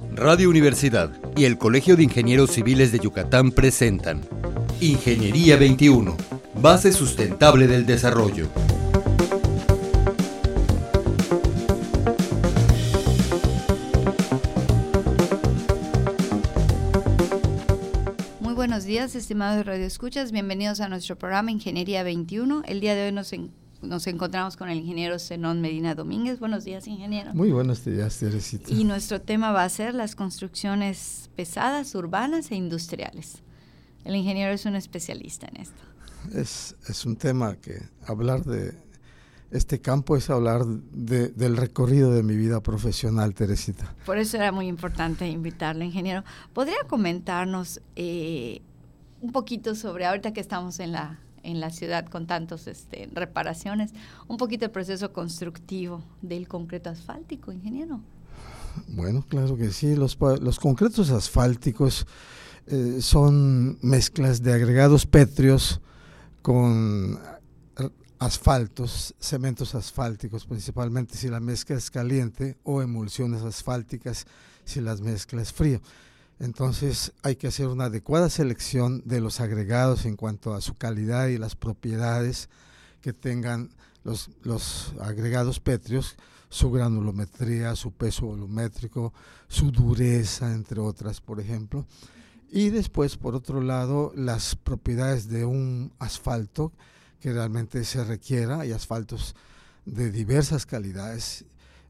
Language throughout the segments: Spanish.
Radio Universidad y el Colegio de Ingenieros Civiles de Yucatán presentan Ingeniería 21, base sustentable del desarrollo. Muy buenos días, estimados radioescuchas. Bienvenidos a nuestro programa Ingeniería 21. El día de hoy nos, nos encontramos con el ingeniero Zenón Medina Domínguez. Buenos días, ingeniero. Muy buenos días, Teresita. Y nuestro tema va a ser las construcciones pesadas, urbanas e industriales. El ingeniero es un especialista en esto. Es, es un tema que hablar de este campo es hablar de, del recorrido de mi vida profesional, Teresita. Por eso era muy importante invitarle, ingeniero. ¿Podría comentarnos eh, un poquito sobre, ahorita que estamos en la, en la ciudad con tantas este, reparaciones, un poquito el proceso constructivo del concreto asfáltico, ingeniero? Bueno, claro que sí. Los, los concretos asfálticos eh, son mezclas de agregados pétreos con asfaltos, cementos asfálticos, principalmente si la mezcla es caliente, o emulsiones asfálticas si la mezcla es fría. Entonces hay que hacer una adecuada selección de los agregados en cuanto a su calidad y las propiedades que tengan los, los agregados pétreos, su granulometría, su peso volumétrico, su dureza, entre otras, por ejemplo. Y después, por otro lado, las propiedades de un asfalto que realmente se requiera. Hay asfaltos de diversas calidades.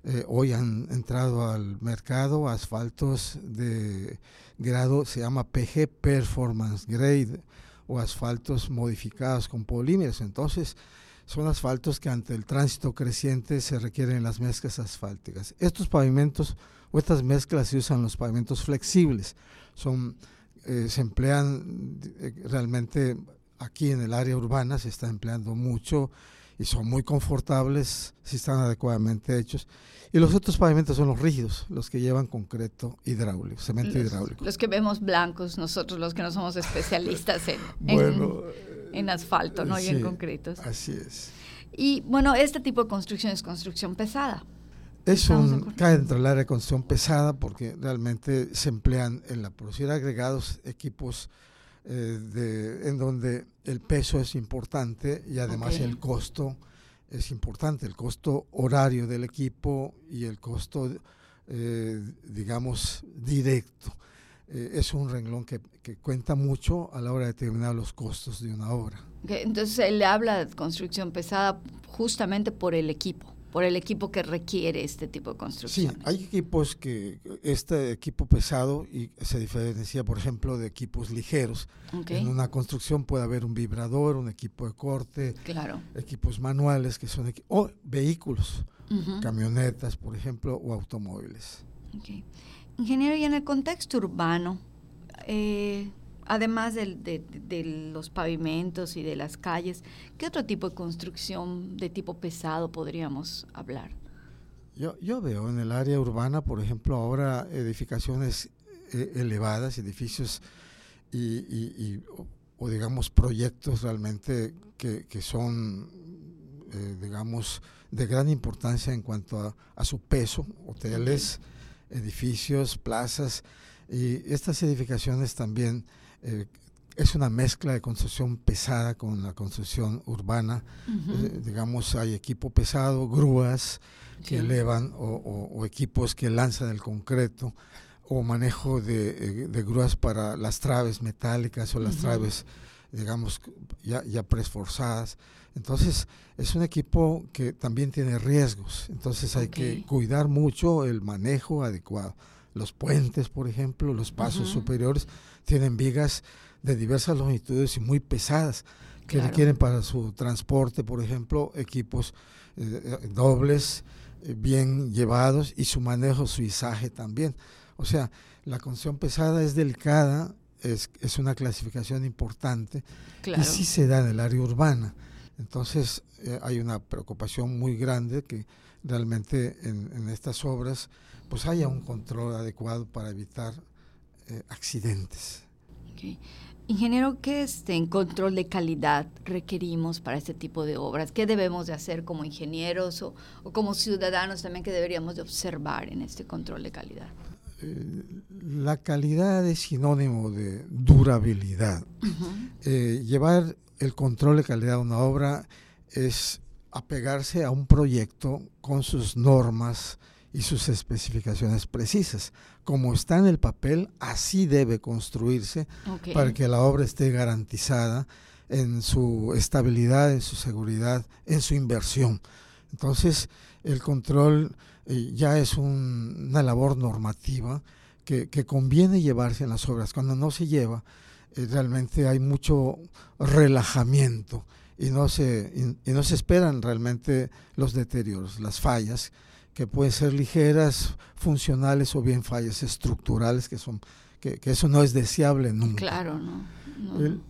Eh, hoy han entrado al mercado asfaltos de grado, se llama PG Performance Grade, o asfaltos modificados con polímeros. Entonces, son asfaltos que ante el tránsito creciente se requieren las mezclas asfálticas. Estos pavimentos o estas mezclas se usan los pavimentos flexibles. Son, eh, se emplean eh, realmente aquí en el área urbana se está empleando mucho y son muy confortables si están adecuadamente hechos. Y los otros pavimentos son los rígidos, los que llevan concreto hidráulico, cemento hidráulico. Los que vemos blancos, nosotros los que no somos especialistas en, en, asfalto ¿no? y en concretos. Así es. Y bueno, este tipo de construcción es construcción pesada. Es un, cae dentro del área de construcción pesada porque realmente se emplean en la producción de agregados equipos eh, de, en donde el peso es importante y además el costo es importante, el costo horario del equipo y el costo, eh, digamos, directo. Eh, es un renglón que, que, cuenta mucho a la hora de determinar los costos de una obra. entonces él habla de construcción pesada justamente por el equipo por el equipo que requiere este tipo de construcción. Sí, hay equipos que, este equipo pesado y se diferencia, por ejemplo, de equipos ligeros. En una construcción puede haber un vibrador, un equipo de corte, claro. equipos manuales que son o vehículos, camionetas, por ejemplo, o automóviles. Okay. Ingeniero, y en el contexto urbano, eh, además de, los pavimentos y de las calles, ¿qué otro tipo de construcción de tipo pesado podríamos hablar? Yo, yo veo en el área urbana, por ejemplo, ahora edificaciones eh, elevadas, edificios y, o, digamos proyectos realmente que, son, eh, digamos, de gran importancia en cuanto a, su peso, hoteles, edificios, plazas, y estas edificaciones también eh, es una mezcla de construcción pesada con la construcción urbana. Eh, digamos, hay equipo pesado, grúas que elevan o, equipos que lanzan el concreto o manejo de, eh, grúas para las traves metálicas o las traves, digamos, ya, ya presforzadas. Entonces, es un equipo que también tiene riesgos. Entonces, hay que cuidar mucho el manejo adecuado. Los puentes, por ejemplo, los pasos superiores tienen vigas de diversas longitudes y muy pesadas que requieren para su transporte, por ejemplo, equipos eh, eh, dobles, eh, bien llevados y su manejo, su izaje también. O sea, la construcción pesada es delicada, es, es una clasificación importante y sí se da en el área urbana. Entonces hay una preocupación muy grande que realmente en, en estas obras pues haya un control adecuado para evitar eh, accidentes. Ingeniero, ¿qué este, en control de calidad requerimos para este tipo de obras? ¿Qué debemos de hacer como ingenieros o, como ciudadanos también que deberíamos de observar en este control de calidad? la calidad es sinónimo de durabilidad. llevar el control de calidad de una obra es apegarse a un proyecto con sus normas y sus especificaciones precisas. Como está en el papel, así debe construirse para que la obra esté garantizada en su estabilidad, en su seguridad, en su inversión. Entonces, el control eh, ya es una labor normativa que, conviene llevarse en las obras. Cuando no se lleva, eh, realmente hay mucho relajamiento y no se, y, no se esperan realmente los deterioros, las fallas, que pueden ser ligeras, funcionales o bien fallas estructurales, que son que, eso no es deseable nunca. Claro, no.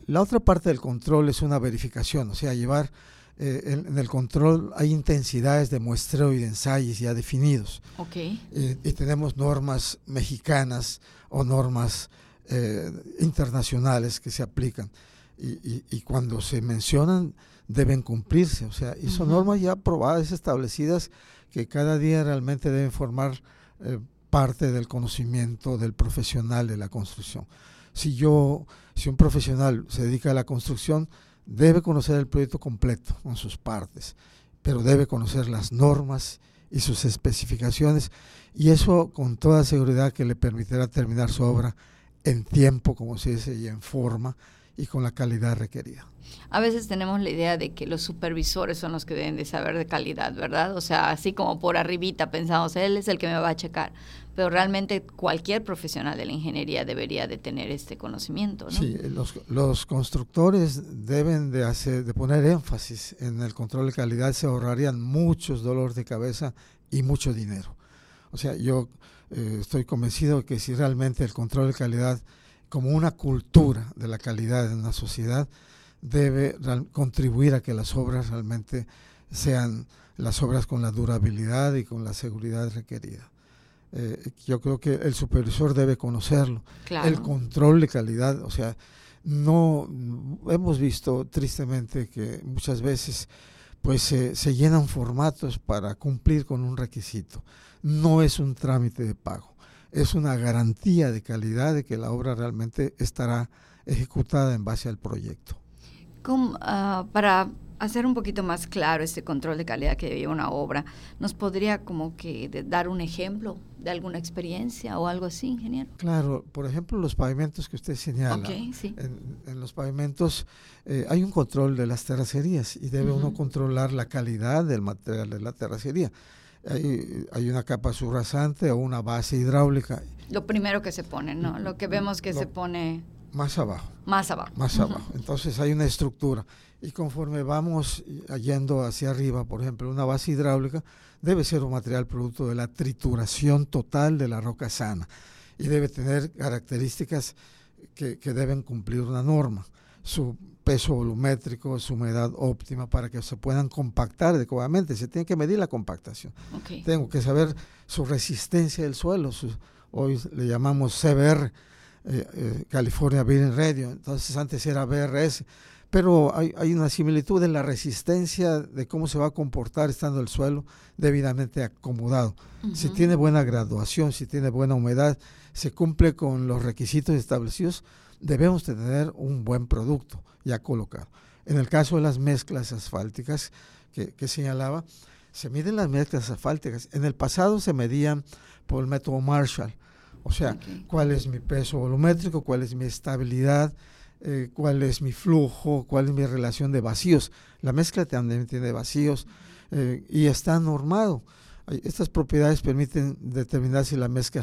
la otra parte del control es una verificación, o sea, llevar eh, en, el control hay intensidades de muestreo y de ensayos ya definidos. Okay. y tenemos normas mexicanas o normas eh, internacionales que se aplican y, cuando se mencionan deben cumplirse. O sea, y son normas ya aprobadas, establecidas, que cada día realmente deben formar eh, parte del conocimiento del profesional de la construcción. Si yo, si un profesional se dedica a la construcción, debe conocer el proyecto completo con sus partes, pero debe conocer las normas y sus especificaciones y eso con toda seguridad que le permitirá terminar su obra en tiempo, como se dice, y en forma, y con la calidad requerida. A veces tenemos la idea de que los supervisores son los que deben de saber de calidad, ¿verdad? O sea, así como por arribita pensamos, él es el que me va a checar, pero realmente cualquier profesional de la ingeniería debería de tener este conocimiento, ¿no? Sí, los, los constructores deben de, hacer, de poner énfasis en el control de calidad, se ahorrarían muchos dolores de cabeza y mucho dinero. O sea, yo eh, estoy convencido que si realmente el control de calidad como una cultura de la calidad en una sociedad, debe contribuir a que las obras realmente sean las obras con la durabilidad y con la seguridad requerida. Eh, yo creo que el supervisor debe conocerlo. El control de calidad, o sea, no hemos visto tristemente que muchas veces pues se llenan formatos para cumplir con un requisito. No es un trámite de pago es una garantía de calidad de que la obra realmente estará ejecutada en base al proyecto. Ah, para hacer un poquito más claro este control de calidad que lleva una obra, ¿nos podría como que dar un ejemplo de alguna experiencia o algo así, ingeniero? Claro, por ejemplo, los pavimentos que usted señala. en, los pavimentos eh, hay un control de las terracerías y debe uno controlar la calidad del material de la terracería hay, una capa subrasante o una base hidráulica. Lo primero que se pone, ¿no? Lo que vemos que se pone... Más abajo. Más abajo. Más abajo. Entonces hay una estructura. Y conforme vamos yendo hacia arriba, por ejemplo, una base hidráulica debe ser un material producto de la trituración total de la roca sana y debe tener características que, que deben cumplir una norma. Su peso volumétrico, su humedad óptima para que se puedan compactar adecuadamente. Se tiene que medir la compactación. Tengo que saber su resistencia del suelo. hoy le llamamos CBR, eh, eh, California Building Radio. Entonces antes era BRS. Pero hay, una similitud en la resistencia de cómo se va a comportar estando el suelo debidamente acomodado. Si tiene buena graduación, si tiene buena humedad, se cumple con los requisitos establecidos, debemos tener un buen producto ya colocado. En el caso de las mezclas asfálticas que, señalaba, se miden las mezclas asfálticas. En el pasado se medían por el método Marshall, o sea, cuál es mi peso volumétrico, cuál es mi estabilidad, eh, cuál es mi flujo, cuál es mi relación de vacíos. La mezcla también tiene vacíos eh, y está normado. Estas propiedades permiten determinar si la mezcla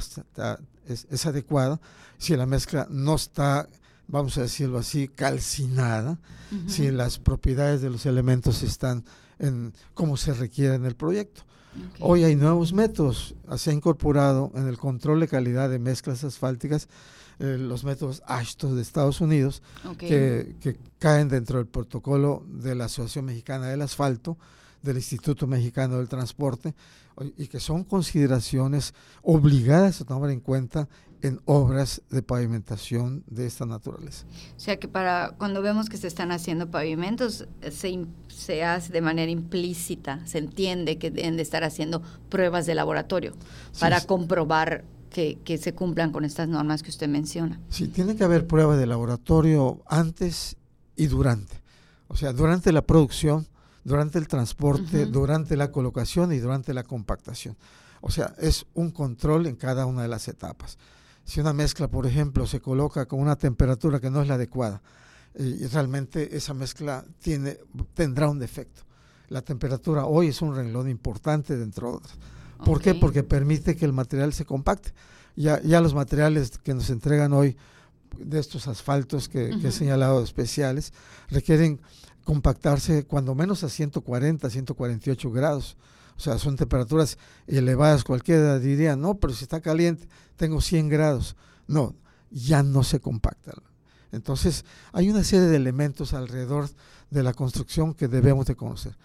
es, es, adecuada, si la mezcla no está vamos a decirlo así, calcinada, si las propiedades de los elementos están en como se requiere en el proyecto. Hoy hay nuevos métodos, se ha incorporado en el control de calidad de mezclas asfálticas eh, los métodos ASHTO de Estados Unidos, que, que, caen dentro del protocolo de la Asociación Mexicana del Asfalto, del Instituto Mexicano del Transporte, y que son consideraciones obligadas a tomar en cuenta en obras de pavimentación de esta naturaleza. O sea que para cuando vemos que se están haciendo pavimentos, se, se hace de manera implícita, se entiende que deben de estar haciendo pruebas de laboratorio para comprobar que, que, se cumplan con estas normas que usted menciona. Sí, tiene que haber pruebas de laboratorio antes y durante. O sea, durante la producción, durante el transporte, durante la colocación y durante la compactación. O sea, es un control en cada una de las etapas. Si una mezcla, por ejemplo, se coloca con una temperatura que no es la adecuada, y realmente esa mezcla tiene, tendrá un defecto. La temperatura hoy es un renglón importante dentro de otras. ¿Por qué? Porque permite que el material se compacte. Ya, ya los materiales que nos entregan hoy de estos asfaltos que, que he señalado especiales requieren compactarse cuando menos a 140, 148 grados. O sea, son temperaturas elevadas. Cualquiera diría, no, pero si está caliente, tengo 100 grados. No, ya no se compacta. Entonces, hay una serie de elementos alrededor de la construcción que debemos de conocer.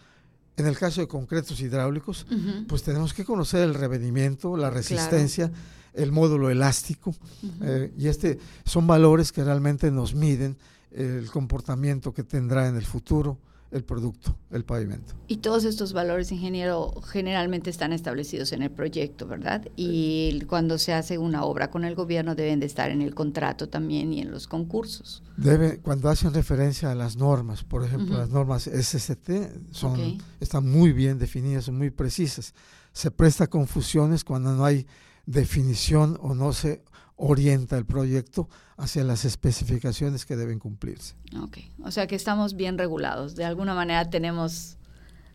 En el caso de concretos hidráulicos, pues tenemos que conocer el revenimiento, la resistencia, el módulo elástico, eh, y este son valores que realmente nos miden el comportamiento que tendrá en el futuro el producto, el pavimento. Y todos estos valores, ingeniero, generalmente están establecidos en el proyecto, ¿verdad? Y cuando se hace una obra con el gobierno deben de estar en el contrato también y en los concursos. Debe, cuando hacen referencia a las normas, por ejemplo, las normas SST son, están muy bien definidas, son muy precisas. Se presta confusiones cuando no hay definición o no se orienta el proyecto hacia las especificaciones que deben cumplirse. Ok, o sea que estamos bien regulados, de alguna manera tenemos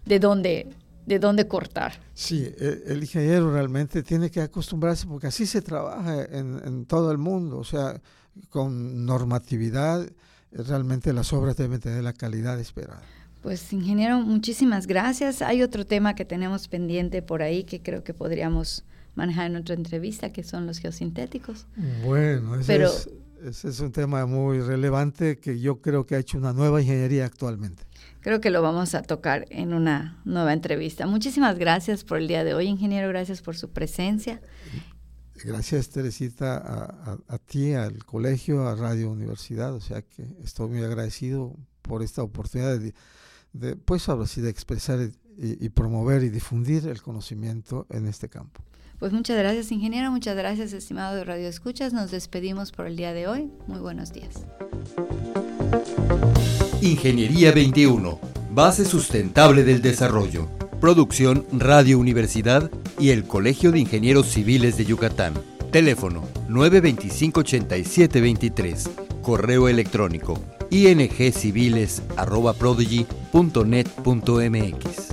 de dónde, de dónde cortar. Sí, e, el, ingeniero realmente tiene que acostumbrarse porque así se trabaja en, en todo el mundo, o sea, con normatividad, realmente las obras deben tener la calidad esperada. Pues ingeniero, muchísimas gracias. Hay otro tema que tenemos pendiente por ahí que creo que podríamos manejar en otra entrevista, que son los geosintéticos. Bueno, ese, es, ese es un tema muy relevante que yo creo que ha hecho una nueva ingeniería actualmente. Creo que lo vamos a tocar en una nueva entrevista. Muchísimas gracias por el día de hoy, ingeniero. Gracias por su presencia. Gracias, Teresita, a, a, ti, al colegio, a Radio Universidad. O sea que estoy muy agradecido por esta oportunidad de, de pues ahora sí, de expresar y promover y difundir el conocimiento en este campo. Pues muchas gracias, ingeniero. Muchas gracias, estimado de Radio Escuchas. Nos despedimos por el día de hoy. Muy buenos días. Ingeniería 21. Base sustentable del desarrollo. Producción Radio Universidad y el Colegio de Ingenieros Civiles de Yucatán. Teléfono 925-8723. Correo electrónico ingciviles.prodigy.net.mx.